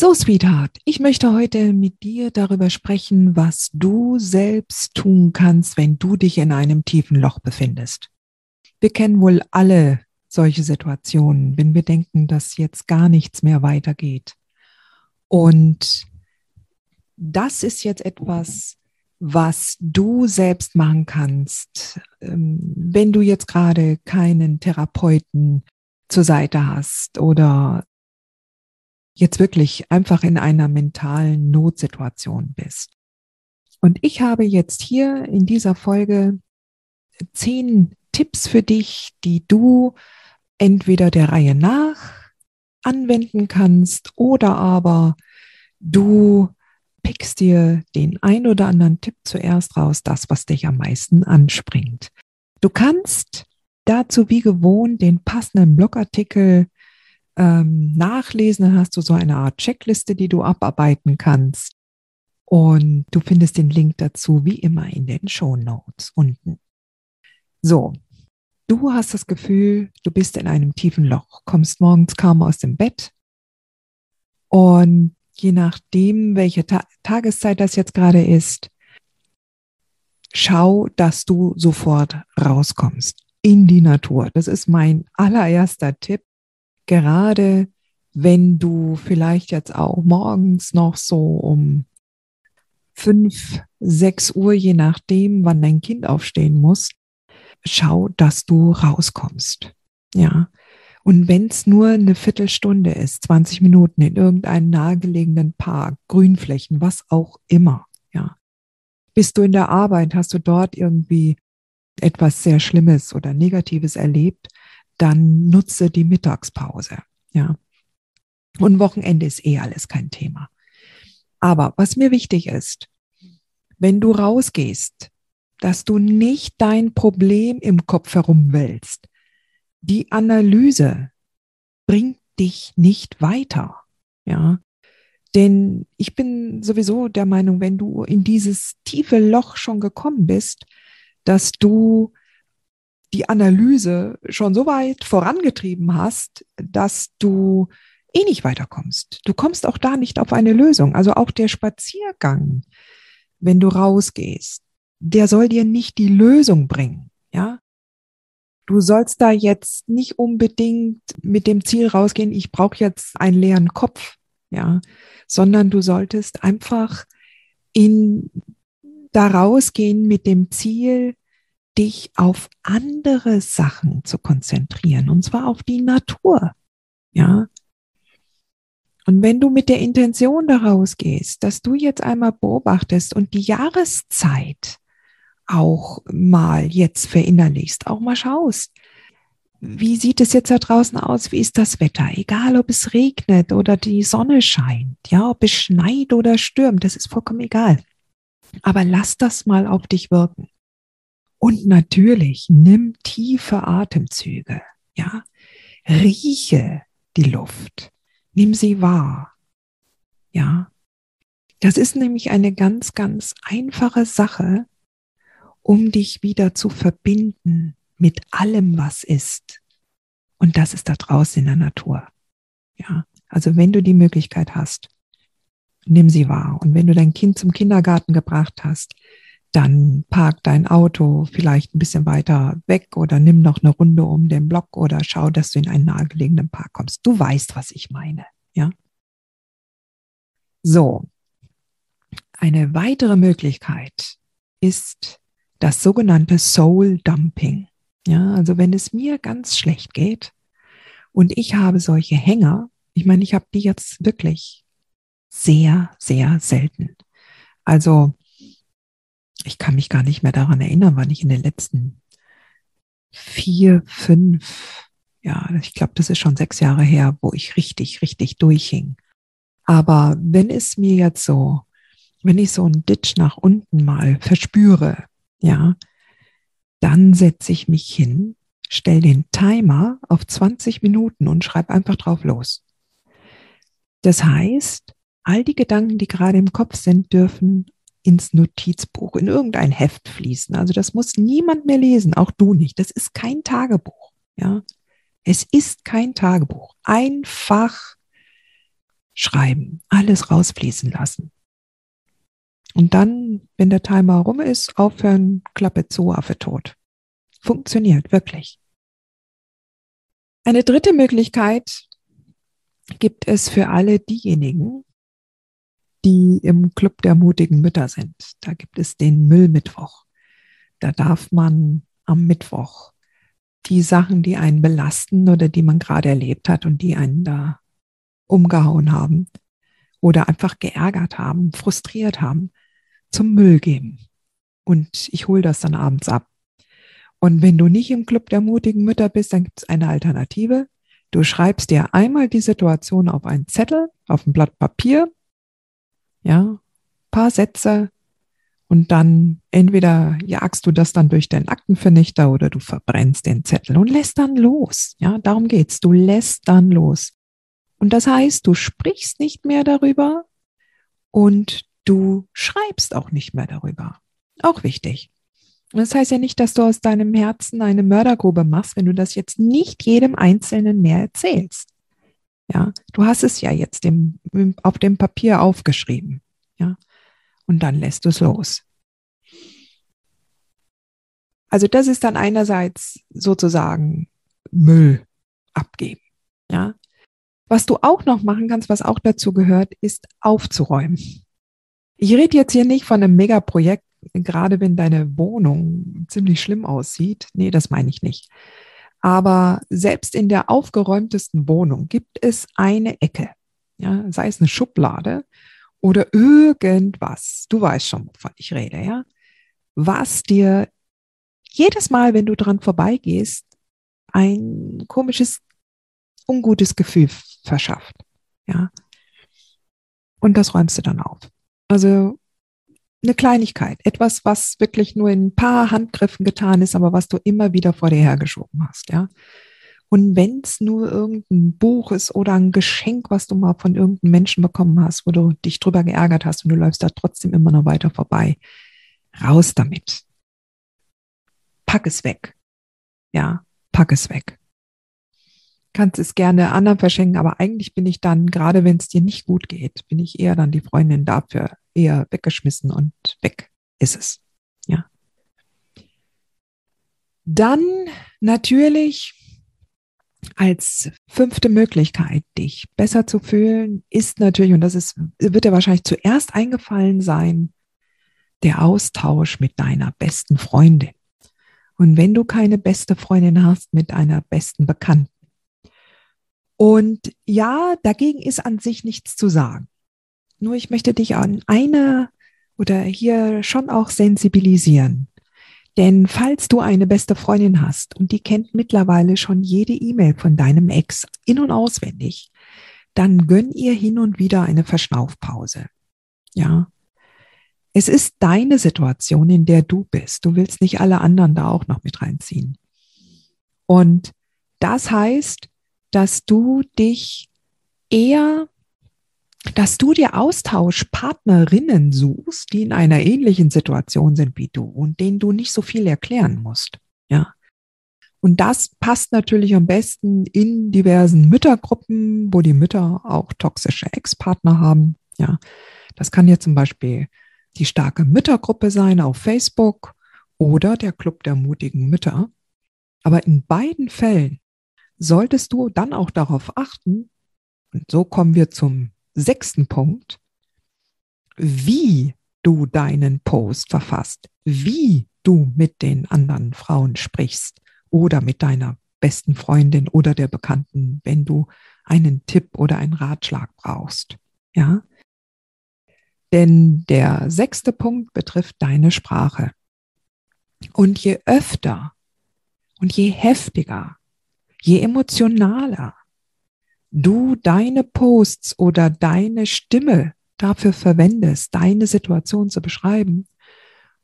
So, Sweetheart, ich möchte heute mit dir darüber sprechen, was du selbst tun kannst, wenn du dich in einem tiefen Loch befindest. Wir kennen wohl alle solche Situationen, wenn wir denken, dass jetzt gar nichts mehr weitergeht. Und das ist jetzt etwas, was du selbst machen kannst, ähm, wenn du jetzt gerade keinen Therapeuten zur Seite hast oder jetzt wirklich einfach in einer mentalen Notsituation bist. Und ich habe jetzt hier in dieser Folge zehn Tipps für dich, die du entweder der Reihe nach anwenden kannst oder aber du pickst dir den ein oder anderen Tipp zuerst raus, das, was dich am meisten anspringt. Du kannst dazu wie gewohnt den passenden Blogartikel ähm, nachlesen. Dann hast du so eine Art Checkliste, die du abarbeiten kannst. Und du findest den Link dazu wie immer in den Show Notes unten. So, du hast das Gefühl, du bist in einem tiefen Loch, kommst morgens kaum aus dem Bett. Und je nachdem, welche Ta Tageszeit das jetzt gerade ist, schau, dass du sofort rauskommst in die Natur. Das ist mein allererster Tipp gerade wenn du vielleicht jetzt auch morgens noch so um fünf, sechs Uhr, je nachdem, wann dein Kind aufstehen muss, schau, dass du rauskommst. Ja. Und wenn es nur eine Viertelstunde ist, 20 Minuten in irgendeinem nahegelegenen Park, Grünflächen, was auch immer, ja. Bist du in der Arbeit, hast du dort irgendwie etwas sehr Schlimmes oder Negatives erlebt, dann nutze die Mittagspause. Ja. Und Wochenende ist eh alles kein Thema. Aber was mir wichtig ist, wenn du rausgehst, dass du nicht dein Problem im Kopf herumwälzt. Die Analyse bringt dich nicht weiter. Ja. Denn ich bin sowieso der Meinung, wenn du in dieses tiefe Loch schon gekommen bist, dass du die Analyse schon so weit vorangetrieben hast, dass du eh nicht weiterkommst. Du kommst auch da nicht auf eine Lösung. Also auch der Spaziergang, wenn du rausgehst, der soll dir nicht die Lösung bringen, ja? Du sollst da jetzt nicht unbedingt mit dem Ziel rausgehen, ich brauche jetzt einen leeren Kopf, ja, sondern du solltest einfach in da rausgehen mit dem Ziel, dich auf andere Sachen zu konzentrieren, und zwar auf die Natur. Ja. Und wenn du mit der Intention daraus gehst, dass du jetzt einmal beobachtest und die Jahreszeit auch mal jetzt verinnerlichst, auch mal schaust, wie sieht es jetzt da draußen aus? Wie ist das Wetter? Egal, ob es regnet oder die Sonne scheint, ja, ob es schneit oder stürmt, das ist vollkommen egal. Aber lass das mal auf dich wirken. Und natürlich nimm tiefe Atemzüge, ja. Rieche die Luft. Nimm sie wahr. Ja. Das ist nämlich eine ganz, ganz einfache Sache, um dich wieder zu verbinden mit allem, was ist. Und das ist da draußen in der Natur. Ja. Also wenn du die Möglichkeit hast, nimm sie wahr. Und wenn du dein Kind zum Kindergarten gebracht hast, dann park dein Auto vielleicht ein bisschen weiter weg oder nimm noch eine Runde um den Block oder schau, dass du in einen nahegelegenen Park kommst. Du weißt, was ich meine, ja? So. Eine weitere Möglichkeit ist das sogenannte Soul Dumping. Ja, also wenn es mir ganz schlecht geht und ich habe solche Hänger, ich meine, ich habe die jetzt wirklich sehr, sehr selten. Also ich kann mich gar nicht mehr daran erinnern, wann ich in den letzten vier, fünf, ja, ich glaube, das ist schon sechs Jahre her, wo ich richtig, richtig durchhing. Aber wenn es mir jetzt so, wenn ich so einen Ditch nach unten mal verspüre, ja, dann setze ich mich hin, stell den Timer auf 20 Minuten und schreibe einfach drauf los. Das heißt, all die Gedanken, die gerade im Kopf sind, dürfen ins Notizbuch, in irgendein Heft fließen. Also das muss niemand mehr lesen, auch du nicht. Das ist kein Tagebuch. Ja, es ist kein Tagebuch. Einfach schreiben, alles rausfließen lassen. Und dann, wenn der Timer rum ist, aufhören, Klappe zu, Affe tot. Funktioniert wirklich. Eine dritte Möglichkeit gibt es für alle diejenigen, die im Club der mutigen Mütter sind. Da gibt es den Müllmittwoch. Da darf man am Mittwoch die Sachen, die einen belasten oder die man gerade erlebt hat und die einen da umgehauen haben oder einfach geärgert haben, frustriert haben, zum Müll geben. Und ich hole das dann abends ab. Und wenn du nicht im Club der mutigen Mütter bist, dann gibt es eine Alternative. Du schreibst dir einmal die Situation auf einen Zettel, auf ein Blatt Papier ja, paar Sätze und dann entweder jagst du das dann durch den Aktenvernichter oder du verbrennst den Zettel und lässt dann los. Ja, darum geht's. Du lässt dann los. Und das heißt, du sprichst nicht mehr darüber und du schreibst auch nicht mehr darüber. Auch wichtig. Das heißt ja nicht, dass du aus deinem Herzen eine Mördergrube machst, wenn du das jetzt nicht jedem Einzelnen mehr erzählst. Ja, du hast es ja jetzt dem, auf dem Papier aufgeschrieben. Ja, und dann lässt du es los. Also das ist dann einerseits sozusagen Müll abgeben. Ja, was du auch noch machen kannst, was auch dazu gehört, ist aufzuräumen. Ich rede jetzt hier nicht von einem Megaprojekt, gerade wenn deine Wohnung ziemlich schlimm aussieht. Nee, das meine ich nicht. Aber selbst in der aufgeräumtesten Wohnung gibt es eine Ecke, ja, sei es eine Schublade oder irgendwas. Du weißt schon, wovon ich rede, ja, was dir jedes Mal, wenn du dran vorbeigehst, ein komisches, ungutes Gefühl verschafft, ja. Und das räumst du dann auf. Also eine Kleinigkeit, etwas, was wirklich nur in ein paar Handgriffen getan ist, aber was du immer wieder vor dir hergeschoben hast, ja. Und wenn es nur irgendein Buch ist oder ein Geschenk, was du mal von irgendeinem Menschen bekommen hast, wo du dich drüber geärgert hast und du läufst da trotzdem immer noch weiter vorbei, raus damit. Pack es weg. Ja, pack es weg. Kannst es gerne anderen verschenken, aber eigentlich bin ich dann, gerade wenn es dir nicht gut geht, bin ich eher dann die Freundin dafür, eher weggeschmissen und weg ist es. Ja. Dann natürlich als fünfte Möglichkeit, dich besser zu fühlen, ist natürlich, und das ist, wird dir wahrscheinlich zuerst eingefallen sein, der Austausch mit deiner besten Freundin. Und wenn du keine beste Freundin hast, mit einer besten Bekannten. Und ja, dagegen ist an sich nichts zu sagen. Nur ich möchte dich an einer oder hier schon auch sensibilisieren. Denn falls du eine beste Freundin hast und die kennt mittlerweile schon jede E-Mail von deinem Ex in und auswendig, dann gönn ihr hin und wieder eine Verschnaufpause. Ja. Es ist deine Situation, in der du bist. Du willst nicht alle anderen da auch noch mit reinziehen. Und das heißt, dass du dich eher dass du dir Austauschpartnerinnen suchst, die in einer ähnlichen Situation sind wie du und denen du nicht so viel erklären musst. Ja. Und das passt natürlich am besten in diversen Müttergruppen, wo die Mütter auch toxische Ex-Partner haben. Ja. Das kann ja zum Beispiel die starke Müttergruppe sein auf Facebook oder der Club der mutigen Mütter. Aber in beiden Fällen solltest du dann auch darauf achten, und so kommen wir zum sechsten Punkt, wie du deinen Post verfasst, wie du mit den anderen Frauen sprichst oder mit deiner besten Freundin oder der Bekannten, wenn du einen Tipp oder einen Ratschlag brauchst. Ja, Denn der sechste Punkt betrifft deine Sprache. Und je öfter und je heftiger, je emotionaler du deine Posts oder deine Stimme dafür verwendest, deine Situation zu beschreiben,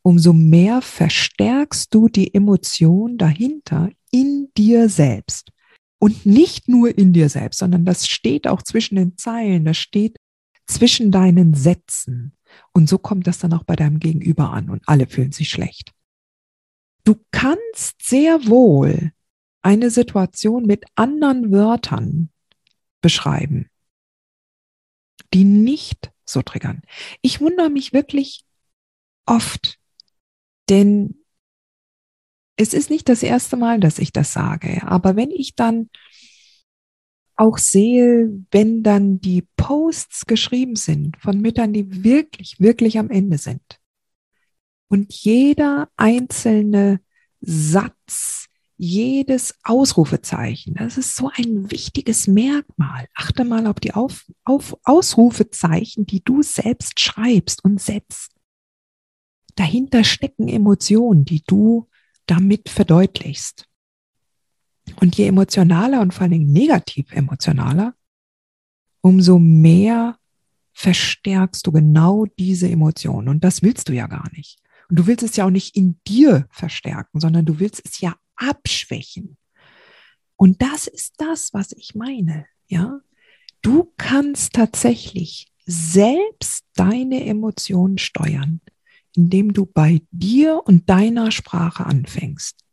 umso mehr verstärkst du die Emotion dahinter in dir selbst. Und nicht nur in dir selbst, sondern das steht auch zwischen den Zeilen, das steht zwischen deinen Sätzen. Und so kommt das dann auch bei deinem Gegenüber an und alle fühlen sich schlecht. Du kannst sehr wohl eine Situation mit anderen Wörtern beschreiben, die nicht so triggern. Ich wundere mich wirklich oft, denn es ist nicht das erste Mal, dass ich das sage, aber wenn ich dann auch sehe, wenn dann die Posts geschrieben sind von Müttern, die wirklich, wirklich am Ende sind und jeder einzelne Satz, jedes Ausrufezeichen, das ist so ein wichtiges Merkmal. Achte mal auf die auf, auf Ausrufezeichen, die du selbst schreibst und setzt. Dahinter stecken Emotionen, die du damit verdeutlichst. Und je emotionaler und vor allen Dingen negativ emotionaler, umso mehr verstärkst du genau diese Emotionen. Und das willst du ja gar nicht. Und du willst es ja auch nicht in dir verstärken, sondern du willst es ja abschwächen. Und das ist das, was ich meine. Ja, du kannst tatsächlich selbst deine Emotionen steuern, indem du bei dir und deiner Sprache anfängst.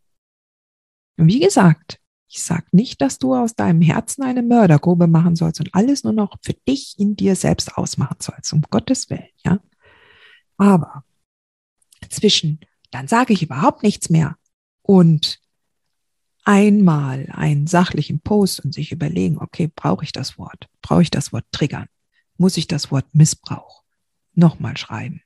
Und wie gesagt, ich sage nicht, dass du aus deinem Herzen eine Mördergrube machen sollst und alles nur noch für dich in dir selbst ausmachen sollst, um Gottes Willen, ja. Aber zwischen, dann sage ich überhaupt nichts mehr und einmal einen sachlichen Post und sich überlegen, okay, brauche ich das Wort? Brauche ich das Wort triggern? Muss ich das Wort Missbrauch nochmal schreiben?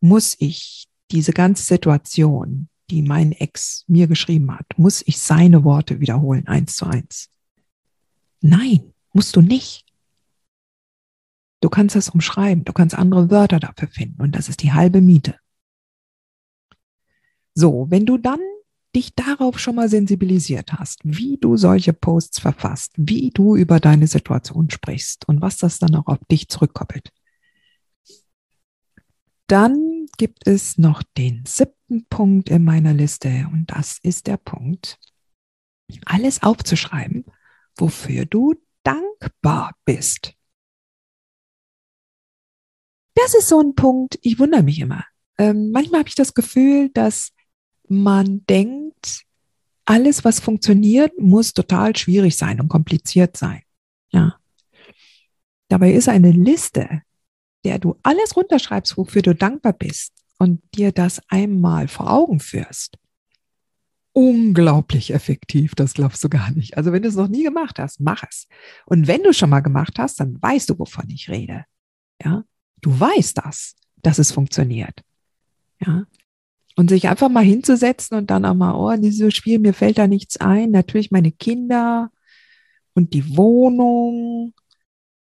Muss ich diese ganze Situation, die mein Ex mir geschrieben hat, muss ich seine Worte wiederholen, eins zu eins? Nein, musst du nicht. Du kannst das umschreiben, du kannst andere Wörter dafür finden und das ist die halbe Miete. So, wenn du dann dich darauf schon mal sensibilisiert hast, wie du solche Posts verfasst, wie du über deine Situation sprichst und was das dann auch auf dich zurückkoppelt. Dann gibt es noch den siebten Punkt in meiner Liste und das ist der Punkt, alles aufzuschreiben, wofür du dankbar bist. Das ist so ein Punkt, ich wundere mich immer. Ähm, manchmal habe ich das Gefühl, dass man denkt, alles, was funktioniert, muss total schwierig sein und kompliziert sein. Ja. Dabei ist eine Liste, der du alles runterschreibst, wofür du dankbar bist und dir das einmal vor Augen führst. Unglaublich effektiv, das glaubst du gar nicht. Also wenn du es noch nie gemacht hast, mach es. Und wenn du schon mal gemacht hast, dann weißt du, wovon ich rede. Ja, du weißt das, dass es funktioniert. Ja, und sich einfach mal hinzusetzen und dann auch mal, oh, dieses Spiel, mir fällt da nichts ein. Natürlich meine Kinder und die Wohnung,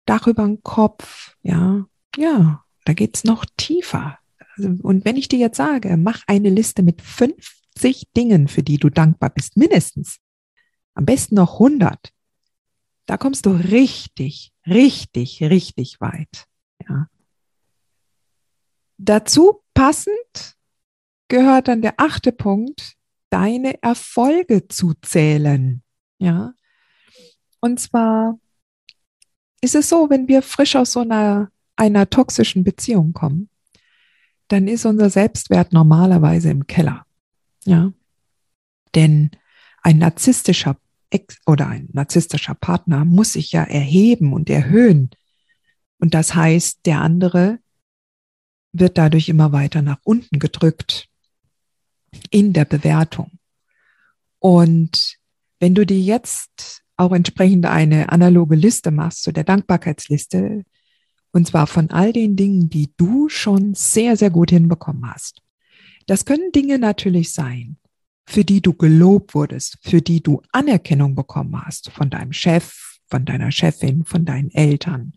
Dach über den Kopf, ja, ja, da geht's noch tiefer. Also, und wenn ich dir jetzt sage, mach eine Liste mit 50 Dingen, für die du dankbar bist, mindestens, am besten noch 100, da kommst du richtig, richtig, richtig weit. Ja. Dazu passend gehört dann der achte Punkt, deine Erfolge zu zählen. Ja. Und zwar ist es so, wenn wir frisch aus so einer, einer toxischen Beziehung kommen, dann ist unser Selbstwert normalerweise im Keller. Ja. Denn ein narzisstischer Ex oder ein narzisstischer Partner muss sich ja erheben und erhöhen. Und das heißt, der andere wird dadurch immer weiter nach unten gedrückt in der Bewertung. Und wenn du dir jetzt auch entsprechend eine analoge Liste machst, zu so der Dankbarkeitsliste, und zwar von all den Dingen, die du schon sehr, sehr gut hinbekommen hast. Das können Dinge natürlich sein, für die du gelobt wurdest, für die du Anerkennung bekommen hast von deinem Chef, von deiner Chefin, von deinen Eltern,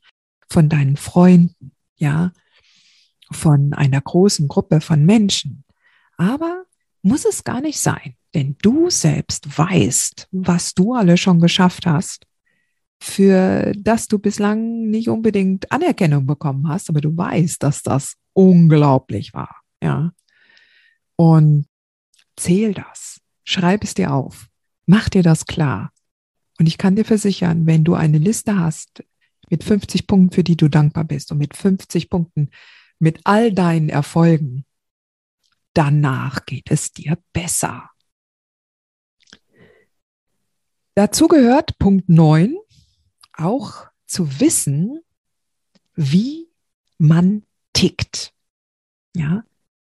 von deinen Freunden, ja. von einer großen Gruppe von Menschen. Aber muss es gar nicht sein, denn du selbst weißt, was du alle schon geschafft hast, für das du bislang nicht unbedingt Anerkennung bekommen hast, aber du weißt, dass das unglaublich war. Ja. Und zähl das, schreib es dir auf, mach dir das klar. Und ich kann dir versichern, wenn du eine Liste hast mit 50 Punkten, für die du dankbar bist und mit 50 Punkten mit all deinen Erfolgen, danach geht es dir besser. Dazu gehört Punkt 9, auch zu wissen, wie man tickt. Ja,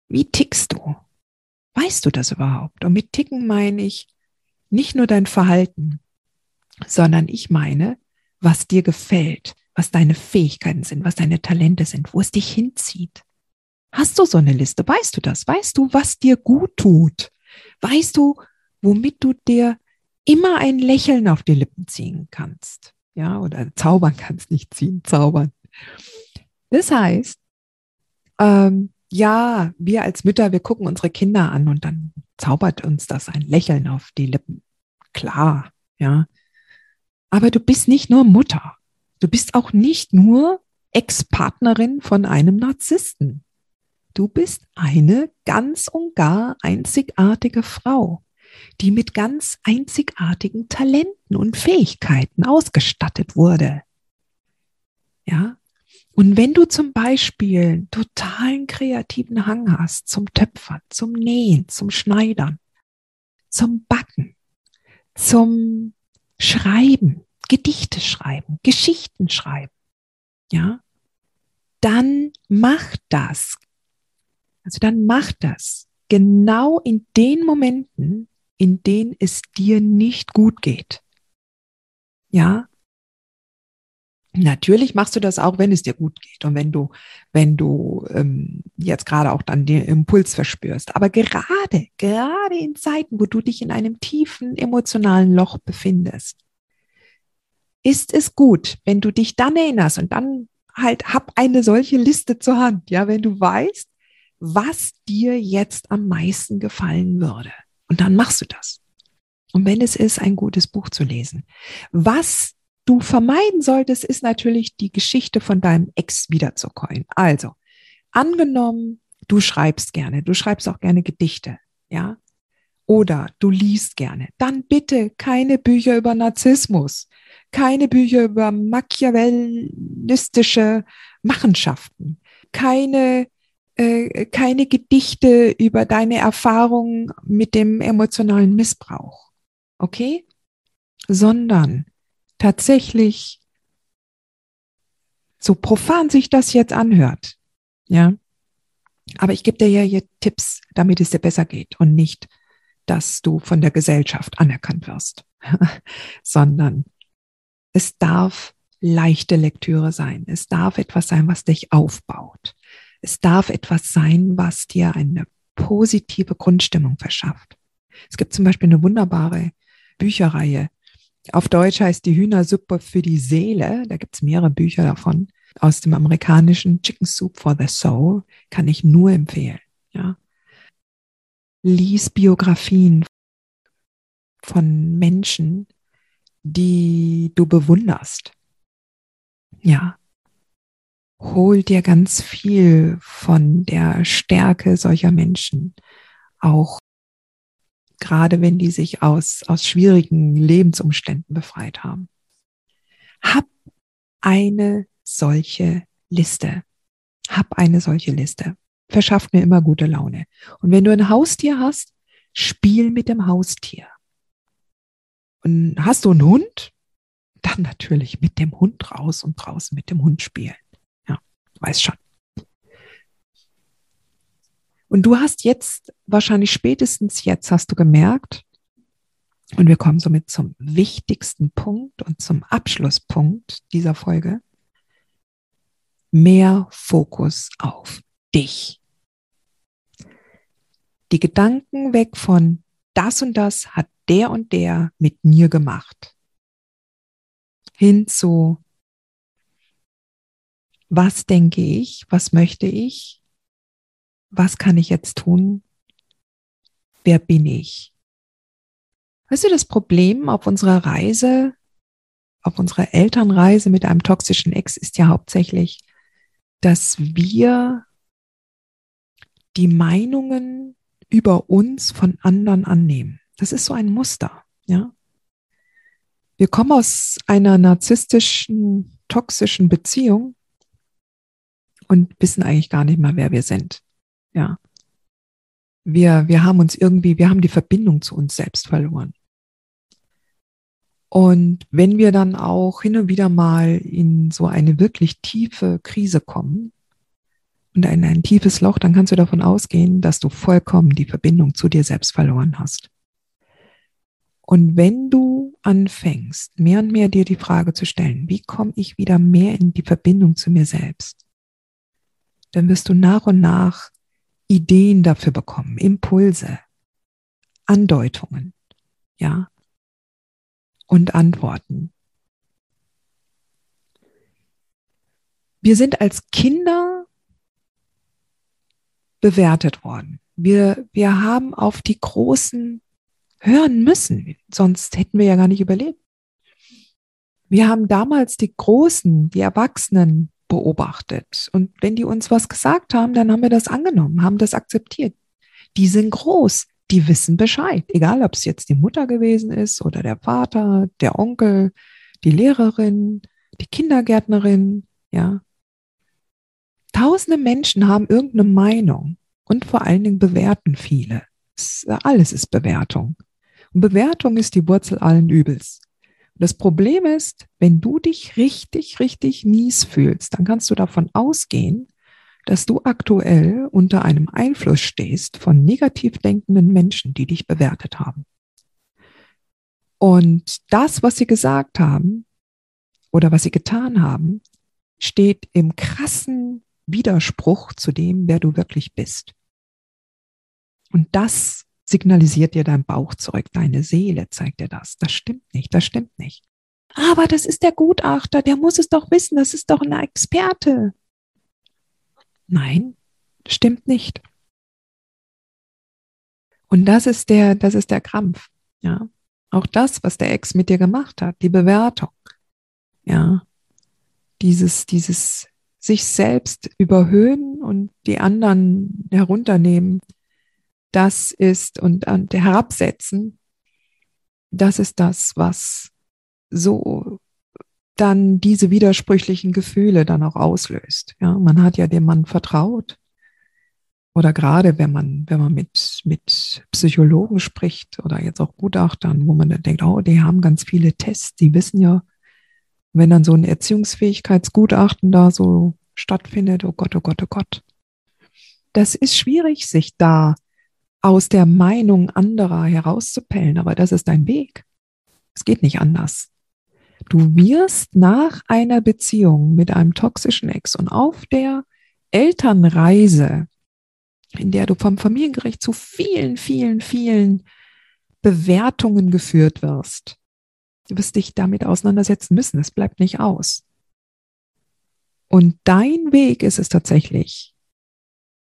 wie tickst du? Weißt du das überhaupt? Und mit Ticken meine ich nicht nur dein Verhalten, sondern ich meine, was dir gefällt, was deine Fähigkeiten sind, was deine Talente sind, wo es dich hinzieht. Hast du so eine Liste? Weißt du das? Weißt du, was dir gut tut? Weißt du, womit du dir immer ein Lächeln auf die Lippen ziehen kannst? Ja, oder zaubern kannst, nicht ziehen, zaubern. Das heißt, ähm, ja, wir als Mütter, wir gucken unsere Kinder an und dann zaubert uns das ein Lächeln auf die Lippen. Klar, ja. Aber du bist nicht nur Mutter. Du bist auch nicht nur Ex-Partnerin von einem Narzissten. Du bist eine ganz und gar einzigartige Frau, die mit ganz einzigartigen Talenten und Fähigkeiten ausgestattet wurde. Ja. Und wenn du zum Beispiel totalen kreativen Hang hast zum Töpfern, zum Nähen, zum Schneidern, zum Backen, zum Schreiben, Gedichte schreiben, Geschichten schreiben, ja, dann mach das. Also dann mach das genau in den Momenten, in denen es dir nicht gut geht. Ja, Natürlich machst du das auch, wenn es dir gut geht und wenn du, wenn du ähm, jetzt gerade auch dann den Impuls verspürst. Aber gerade, gerade in Zeiten, wo du dich in einem tiefen emotionalen Loch befindest, ist es gut, wenn du dich dann erinnerst und dann halt hab eine solche Liste zur Hand, ja, wenn du weißt, was dir jetzt am meisten gefallen würde. Und dann machst du das. Und wenn es ist, ein gutes Buch zu lesen. Was du vermeiden solltest, ist natürlich die Geschichte von deinem Ex wiederzukäuen. Also, angenommen, du schreibst gerne, du schreibst auch gerne Gedichte, ja? Oder du liest gerne, dann bitte keine Bücher über Narzissmus, keine Bücher über machiavellistische Machenschaften, keine äh, keine Gedichte über deine Erfahrungen mit dem emotionalen Missbrauch, okay? Sondern tatsächlich, so profan sich das jetzt anhört, ja, aber ich gebe dir ja hier Tipps, damit es dir besser geht und nicht, dass du von der Gesellschaft anerkannt wirst, sondern es darf leichte Lektüre sein. Es darf etwas sein, was dich aufbaut. Es darf etwas sein, was dir eine positive Grundstimmung verschafft. Es gibt zum Beispiel eine wunderbare Bücherreihe, auf Deutsch heißt die Hühnersuppe für die Seele. Da gibt es mehrere Bücher davon. Aus dem amerikanischen Chicken Soup for the Soul kann ich nur empfehlen. Ja. Lies Biografien von Menschen, die du bewunderst. Ja. Hol dir ganz viel von der Stärke solcher Menschen auch gerade wenn die sich aus, aus schwierigen Lebensumständen befreit haben. Hab eine solche Liste. Hab eine solche Liste. Verschafft mir immer gute Laune. Und wenn du ein Haustier hast, spiel mit dem Haustier. Und hast du einen Hund? Dann natürlich mit dem Hund raus und draußen mit dem Hund spielen. Weiß schon. Und du hast jetzt, wahrscheinlich spätestens jetzt hast du gemerkt, und wir kommen somit zum wichtigsten Punkt und zum Abschlusspunkt dieser Folge, mehr Fokus auf dich. Die Gedanken weg von das und das hat der und der mit mir gemacht. Hin zu was denke ich, was möchte ich, was kann ich jetzt tun? Wer bin ich? Weißt du, das Problem auf unserer Reise, auf unserer Elternreise mit einem toxischen Ex ist ja hauptsächlich, dass wir die Meinungen über uns von anderen annehmen. Das ist so ein Muster, ja. Wir kommen aus einer narzisstischen, toxischen Beziehung und wissen eigentlich gar nicht mal, wer wir sind. Ja. Wir, wir haben uns irgendwie, wir haben die Verbindung zu uns selbst verloren. Und wenn wir dann auch hin und wieder mal in so eine wirklich tiefe Krise kommen und in ein tiefes Loch, dann kannst du davon ausgehen, dass du vollkommen die Verbindung zu dir selbst verloren hast. Und wenn du anfängst, mehr und mehr dir die Frage zu stellen, wie komme ich wieder mehr in die Verbindung zu mir selbst, dann wirst du nach und nach Ideen dafür bekommen, Impulse, Andeutungen, ja, und Antworten. Wir sind als Kinder bewertet worden. Wir, wir haben auf die Großen hören müssen, sonst hätten wir ja gar nicht überlebt. Wir haben damals die Großen, die Erwachsenen beobachtet. Und wenn die uns was gesagt haben, dann haben wir das angenommen, haben das akzeptiert. Die sind groß, die wissen Bescheid. Egal, ob es jetzt die Mutter gewesen ist oder der Vater, der Onkel, die Lehrerin, die Kindergärtnerin, ja. Tausende Menschen haben irgendeine Meinung und vor allen Dingen bewerten viele. Alles ist Bewertung. Und Bewertung ist die Wurzel allen Übels. Das Problem ist, wenn du dich richtig, richtig mies fühlst, dann kannst du davon ausgehen, dass du aktuell unter einem Einfluss stehst von negativ denkenden Menschen, die dich bewertet haben. Und das, was sie gesagt haben oder was sie getan haben, steht im krassen Widerspruch zu dem, wer du wirklich bist. Und das signalisiert dir dein Bauch zurück, deine Seele zeigt dir das. Das stimmt nicht, das stimmt nicht. Aber das ist der Gutachter, der muss es doch wissen, das ist doch ein Experte. Nein, stimmt nicht. Und das ist der, das ist der Krampf. Ja, auch das, was der Ex mit dir gemacht hat, die Bewertung. Ja, dieses, dieses sich selbst überhöhen und die anderen herunternehmen, das ist und, und herabsetzen, das ist das, was so dann diese widersprüchlichen Gefühle dann auch auslöst. Ja, man hat ja dem Mann vertraut. Oder gerade wenn man, wenn man mit, mit Psychologen spricht oder jetzt auch Gutachtern, wo man dann denkt, oh, die haben ganz viele Tests, die wissen ja, wenn dann so ein Erziehungsfähigkeitsgutachten da so stattfindet, oh Gott, oh Gott, oh Gott. Das ist schwierig, sich da aus der Meinung anderer herauszupellen, aber das ist dein Weg. Es geht nicht anders. Du wirst nach einer Beziehung mit einem toxischen Ex und auf der Elternreise, in der du vom Familiengericht zu vielen, vielen, vielen Bewertungen geführt wirst, du wirst dich damit auseinandersetzen müssen. Es bleibt nicht aus. Und dein Weg ist es tatsächlich,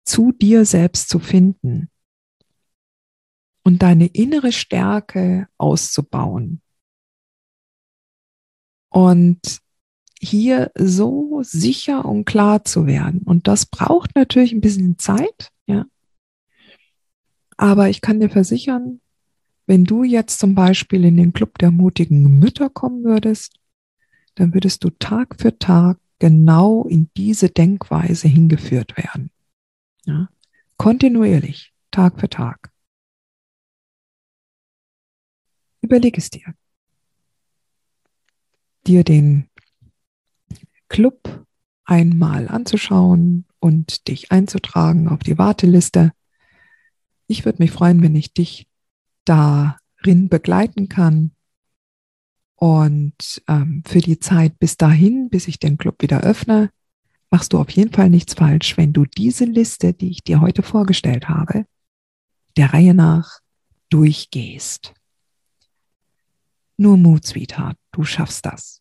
zu dir selbst zu finden und deine innere Stärke auszubauen. Und hier so sicher und klar zu werden. Und das braucht natürlich ein bisschen Zeit, ja. Aber ich kann dir versichern, wenn du jetzt zum Beispiel in den Club der mutigen Mütter kommen würdest, dann würdest du Tag für Tag genau in diese Denkweise hingeführt werden. Ja? Kontinuierlich, Tag für Tag. Überleg es dir. Dir den Club einmal anzuschauen und dich einzutragen auf die Warteliste. Ich würde mich freuen, wenn ich dich darin begleiten kann. Und ähm, für die Zeit bis dahin, bis ich den Club wieder öffne, machst du auf jeden Fall nichts falsch, wenn du diese Liste, die ich dir heute vorgestellt habe, der Reihe nach durchgehst. Nur Mut, Sweetheart, du schaffst das.